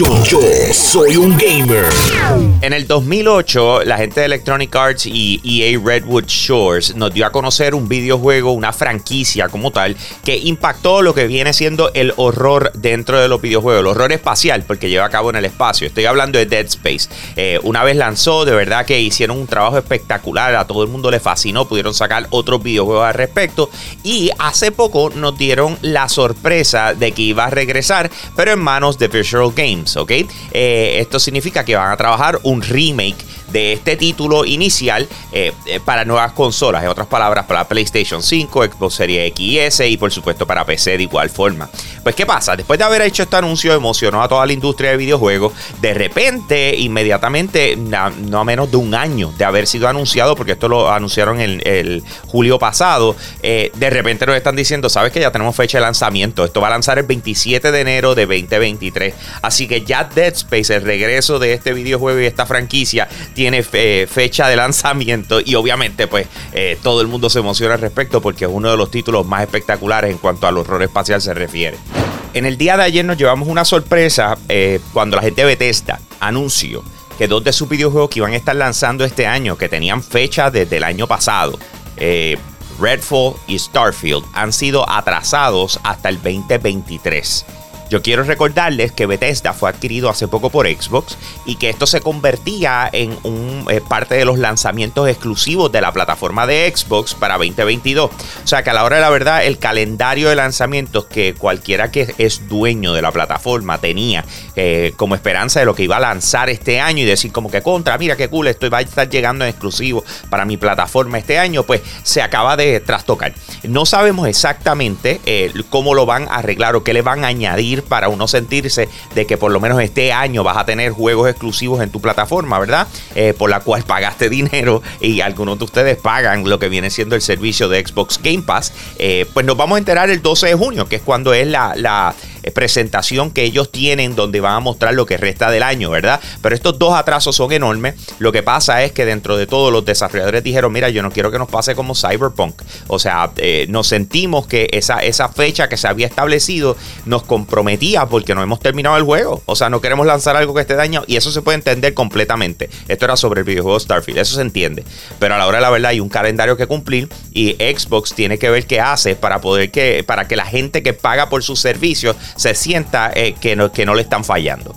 Yo, soy un gamer. En el 2008, la gente de Electronic Arts y EA Redwood Shores nos dio a conocer un videojuego, una franquicia como tal, que impactó lo que viene siendo el horror dentro de los videojuegos, el horror espacial, porque lleva a cabo en el espacio. Estoy hablando de Dead Space. Eh, una vez lanzó, de verdad que hicieron un trabajo espectacular, a todo el mundo le fascinó, pudieron sacar otros videojuegos al respecto. Y hace poco nos dieron la sorpresa de que iba a regresar, pero en manos de Visual Games, Eh, esto significa que van a trabajar un remake de este título inicial eh, eh, para nuevas consolas, en otras palabras, para PlayStation 5, Xbox Series X y S y por supuesto para PC de igual forma. Pues ¿qué pasa? Después de haber hecho este anuncio emocionó a toda la industria de videojuegos, de repente, inmediatamente, no a menos de un año de haber sido anunciado, porque esto lo anunciaron el, julio pasado, de repente nos están diciendo, sabes que ya tenemos fecha de lanzamiento, esto va a lanzar el 27 de enero de 2023, así que ya Dead Space, el regreso de este videojuego y esta franquicia, tiene fecha de lanzamiento y obviamente pues eh, todo el mundo se emociona al respecto porque es uno de los títulos más espectaculares en cuanto al horror espacial se refiere. En el día de ayer nos llevamos una sorpresa eh, cuando la gente de Bethesda anunció que dos de sus videojuegos que iban a estar lanzando este año, que tenían fecha desde el año pasado, eh, Redfall y Starfield, han sido atrasados hasta el 2023. Yo quiero recordarles que Bethesda fue adquirido hace poco por Xbox y que esto se convertía en un, eh, parte de los lanzamientos exclusivos de la plataforma de Xbox para 2022. O sea que a la hora de la verdad el calendario de lanzamientos que cualquiera que es dueño de la plataforma tenía eh, como esperanza de lo que iba a lanzar este año y decir como que contra, mira qué cool, esto va a estar llegando en exclusivo para mi plataforma este año, pues se acaba de trastocar. No sabemos exactamente eh, cómo lo van a arreglar o qué le van a añadir para uno sentirse de que por lo menos este año vas a tener juegos exclusivos en tu plataforma, ¿verdad? Eh, por la cual pagaste dinero y algunos de ustedes pagan lo que viene siendo el servicio de Xbox Game Pass. Eh, pues nos vamos a enterar el 12 de junio, que es cuando es la, presentación que ellos tienen donde van a mostrar lo que resta del año, ¿verdad? Pero estos dos atrasos son enormes. Lo que pasa es que dentro de todo los desarrolladores dijeron, mira, yo no quiero que nos pase como Cyberpunk. O sea, eh, nos sentimos que esa, esa fecha que se había establecido nos comprometía porque no hemos terminado el juego. O sea, no queremos lanzar algo que esté dañado y eso se puede entender completamente. Esto era sobre el videojuego Starfield, eso se entiende. Pero a la hora de la verdad hay un calendario que cumplir y Xbox tiene que ver qué hace para poder que, para que la gente que paga por sus servicios se sienta eh, que, no, que no le están fallando.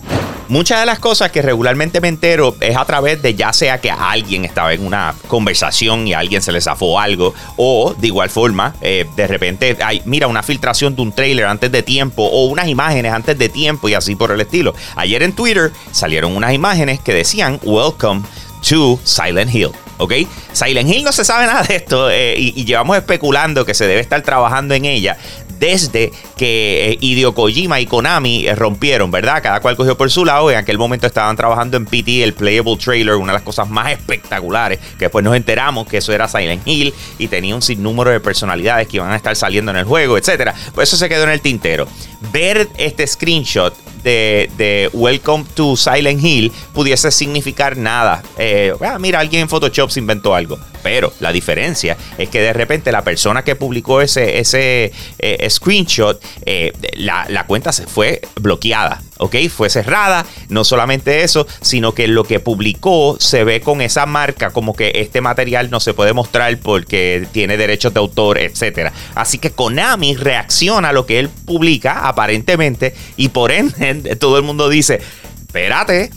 Muchas de las cosas que regularmente me entero es a través de ya sea que alguien estaba en una conversación y a alguien se le zafó algo, o de igual forma, eh, de repente hay, mira, una filtración de un trailer antes de tiempo, o unas imágenes antes de tiempo y así por el estilo. Ayer en Twitter salieron unas imágenes que decían Welcome to Silent Hill. ¿ok? Silent Hill no se sabe nada de esto eh, y, y, llevamos especulando que se debe estar trabajando en ella desde que eh, Hideo Kojima y Konami eh, rompieron, ¿verdad? Cada cual cogió por su lado. En aquel momento estaban trabajando en PT, el Playable Trailer, una de las cosas más espectaculares, que después nos enteramos que eso era Silent Hill y tenía un sinnúmero de personalidades que iban a estar saliendo en el juego, etcétera. Pues eso se quedó en el tintero. Ver este screenshot de, Welcome to Silent Hill pudiese significar nada. Eh, ah, mira, alguien en Photoshop se inventó algo. Pero la diferencia es que de repente la persona que publicó ese, ese eh, screenshot, eh, la, la, cuenta se fue bloqueada. ¿Ok? Fue cerrada. No solamente eso, sino que lo que publicó se ve con esa marca como que este material no se puede mostrar porque tiene derechos de autor, etc. Así que Konami reacciona a lo que él publica aparentemente y por ende todo el mundo dice, espérate,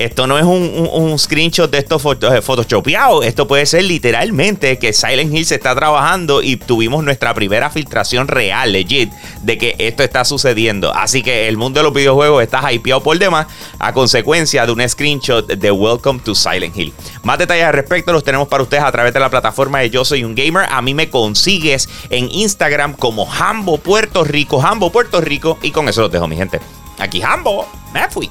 esto no es un, un, un screenshot de estos eh, photoshopeados. Esto puede ser literalmente que Silent Hill se está trabajando y tuvimos nuestra primera filtración real, legit, de que esto está sucediendo. Así que el mundo de los videojuegos está hypeado por demás a consecuencia de un screenshot de Welcome to Silent Hill. Más detalles al respecto los tenemos para ustedes a través de la plataforma de Yo Soy un Gamer. A mí me consigues en Instagram como Hambo Puerto Rico, Hambo Puerto Rico. Y con eso los dejo, mi gente. Aquí Hambo, me fui.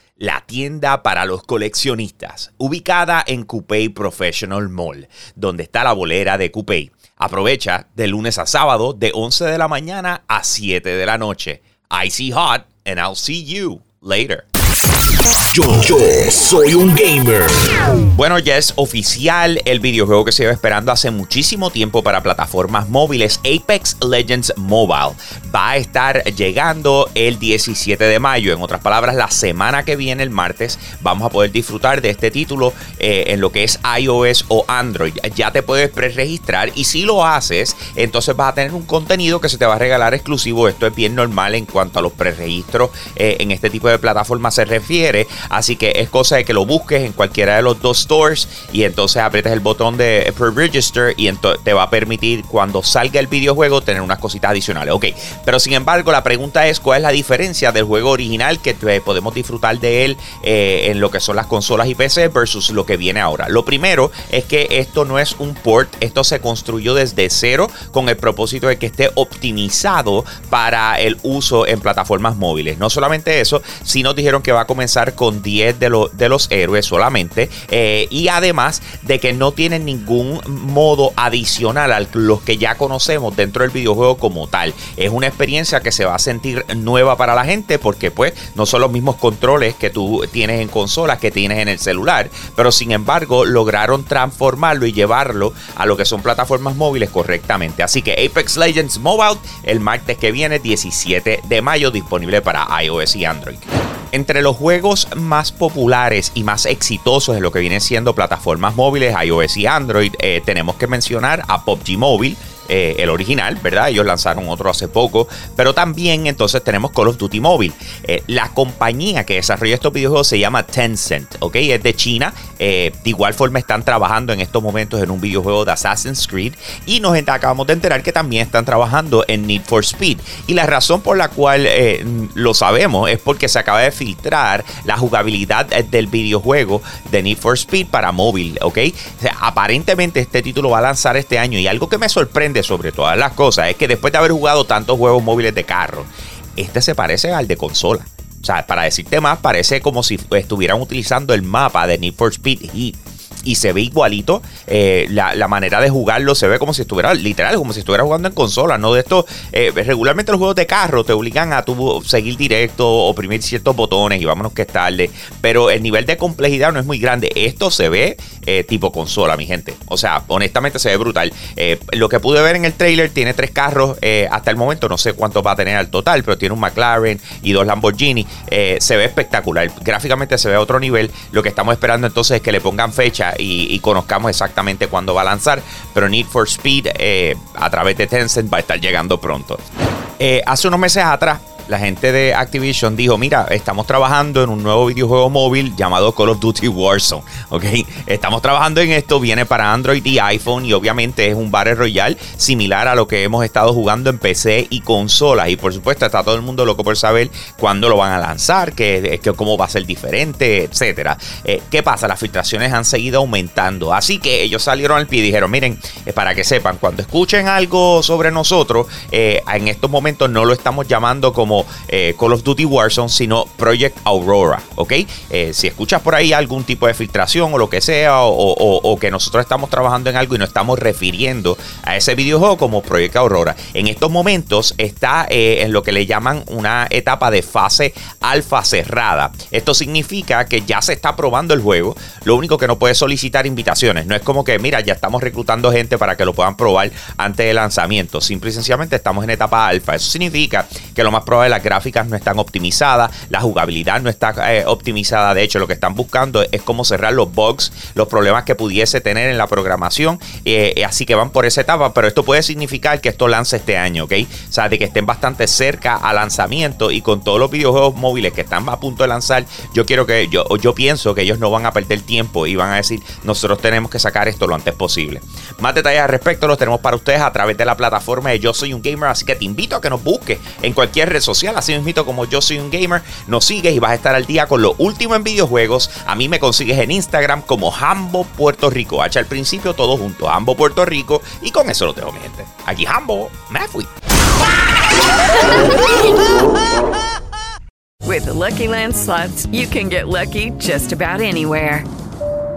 la tienda para los coleccionistas, ubicada en Coupé Professional Mall, donde está la bolera de Coupé. Aprovecha de lunes a sábado de 11 de la mañana a 7 de la noche. Icy hot and I'll see you later. Yo, yo soy un gamer. Bueno, ya es oficial el videojuego que se iba esperando hace muchísimo tiempo para plataformas móviles. Apex Legends Mobile va a estar llegando el 17 de mayo. En otras palabras, la semana que viene, el martes, vamos a poder disfrutar de este título eh, en lo que es iOS o Android. Ya te puedes preregistrar y si lo haces, entonces vas a tener un contenido que se te va a regalar exclusivo. Esto es bien normal en cuanto a los preregistros eh, en este tipo de plataformas se refiere. Así que es cosa de que lo busques en cualquiera de los dos stores y entonces aprietas el botón de pre-register y te va a permitir cuando salga el videojuego tener unas cositas adicionales. Ok, pero sin embargo la pregunta es cuál es la diferencia del juego original que podemos disfrutar de él eh, en lo que son las consolas y PC versus lo que viene ahora. Lo primero es que esto no es un port, esto se construyó desde cero con el propósito de que esté optimizado para el uso en plataformas móviles. No solamente eso, sino dijeron que va a comenzar con 10 de, de los héroes solamente eh, y además de que no tienen ningún modo adicional a los que ya conocemos dentro del videojuego como tal. Es una experiencia que se va a sentir nueva para la gente porque pues no son los mismos controles que tú tienes en consolas que tienes en el celular, pero sin embargo lograron transformarlo y llevarlo a lo que son plataformas móviles correctamente. Así que Apex Legends Mobile el martes que viene 17 de mayo disponible para iOS y Android. Entre los juegos más populares y más exitosos en lo que vienen siendo plataformas móviles, iOS y Android, eh, tenemos que mencionar a PUBG Mobile, eh, el original, ¿verdad? Ellos lanzaron otro hace poco, pero también entonces tenemos Call of Duty Mobile. Eh, la compañía que desarrolla estos videojuegos se llama Tencent, ¿ok? Es de China. Eh, de igual forma están trabajando en estos momentos en un videojuego de Assassin's Creed y nos acabamos de enterar que también están trabajando en Need for Speed. Y la razón por la cual lo sabemos es porque se acaba de filtrar la jugabilidad del videojuego de Need for Speed para móvil, ¿ok? aparentemente este título va a lanzar este año y algo que me sorprende sobre todas las cosas es que después de haber jugado tantos juegos móviles de carro, este se parece al de consola. O sea, para decirte más, parece como si estuvieran utilizando el mapa de Need for Speed Heat y se ve igualito. Eh, la, manera de jugarlo se ve como si estuviera, literal, como si estuviera jugando en consola, ¿no? De esto, eh, regularmente los juegos de carro te obligan a tu seguir directo, oprimir ciertos botones y vámonos que es tarde. Pero el nivel de complejidad no es muy grande. Esto se ve eh, tipo consola, mi gente. O sea, honestamente se ve brutal. lo que pude ver en el trailer tiene tres carros hasta el momento, no sé cuántos va a tener al total, pero tiene un McLaren y dos Lamborghini. se ve espectacular. Gráficamente se ve a otro nivel. Lo que estamos esperando entonces es que le pongan fecha y, conozcamos exactamente cuándo va a lanzar. Pero Need for Speed eh, a través de Tencent va a estar llegando pronto. Eh, hace unos meses atrás la gente de Activision dijo, mira, estamos trabajando en un nuevo videojuego móvil llamado Call of Duty Warzone, ¿ok? Estamos trabajando en esto, viene para Android y iPhone y obviamente es un Battle Royale similar a lo que hemos estado jugando en PC y consolas y por supuesto está todo el mundo loco por saber cuándo lo van a lanzar, que, cómo va a ser diferente, etcétera. Eh, ¿Qué pasa? Las filtraciones han seguido aumentando, así que ellos salieron al pie y dijeron, miren, eh, para que sepan, cuando escuchen algo sobre nosotros, eh, en estos momentos no lo estamos llamando como eh, Call of Duty Warzone, sino Project Aurora, ¿ok? Eh, si escuchas por ahí algún tipo de filtración o lo que sea, o, que nosotros estamos trabajando en algo y nos estamos refiriendo a ese videojuego como Project Aurora, en estos momentos está eh, en lo que le llaman una etapa de fase alfa cerrada. Esto significa que ya se está probando el juego, lo único que no puede solicitar invitaciones, no es como que, mira, ya estamos reclutando gente para que lo puedan probar antes del lanzamiento, simple y sencillamente estamos en etapa alfa. Eso significa que lo más probable las gráficas no están optimizadas, la jugabilidad no está eh, optimizada. De hecho, lo que están buscando es cómo cerrar los bugs, los problemas que pudiese tener en la programación. Eh, así que van por esa etapa, pero esto puede significar que esto lance este año, ¿ok? O sea, de que estén bastante cerca al lanzamiento y con todos los videojuegos móviles que están a punto de lanzar, yo quiero que, yo, yo pienso que ellos no van a perder tiempo y van a decir, nosotros tenemos que sacar esto lo antes posible. Más detalles al respecto los tenemos para ustedes a través de la plataforma de Yo Soy un Gamer, así que te invito a que nos busques en cualquier red así mismo como Yo Soy un Gamer, nos sigues y vas a estar al día con lo último en videojuegos. A mí me consigues en Instagram como Hambo Puerto Rico, H al principio todo junto, Hambo Puerto Rico, y con eso lo tengo mi gente. Aquí Hambo, me fui.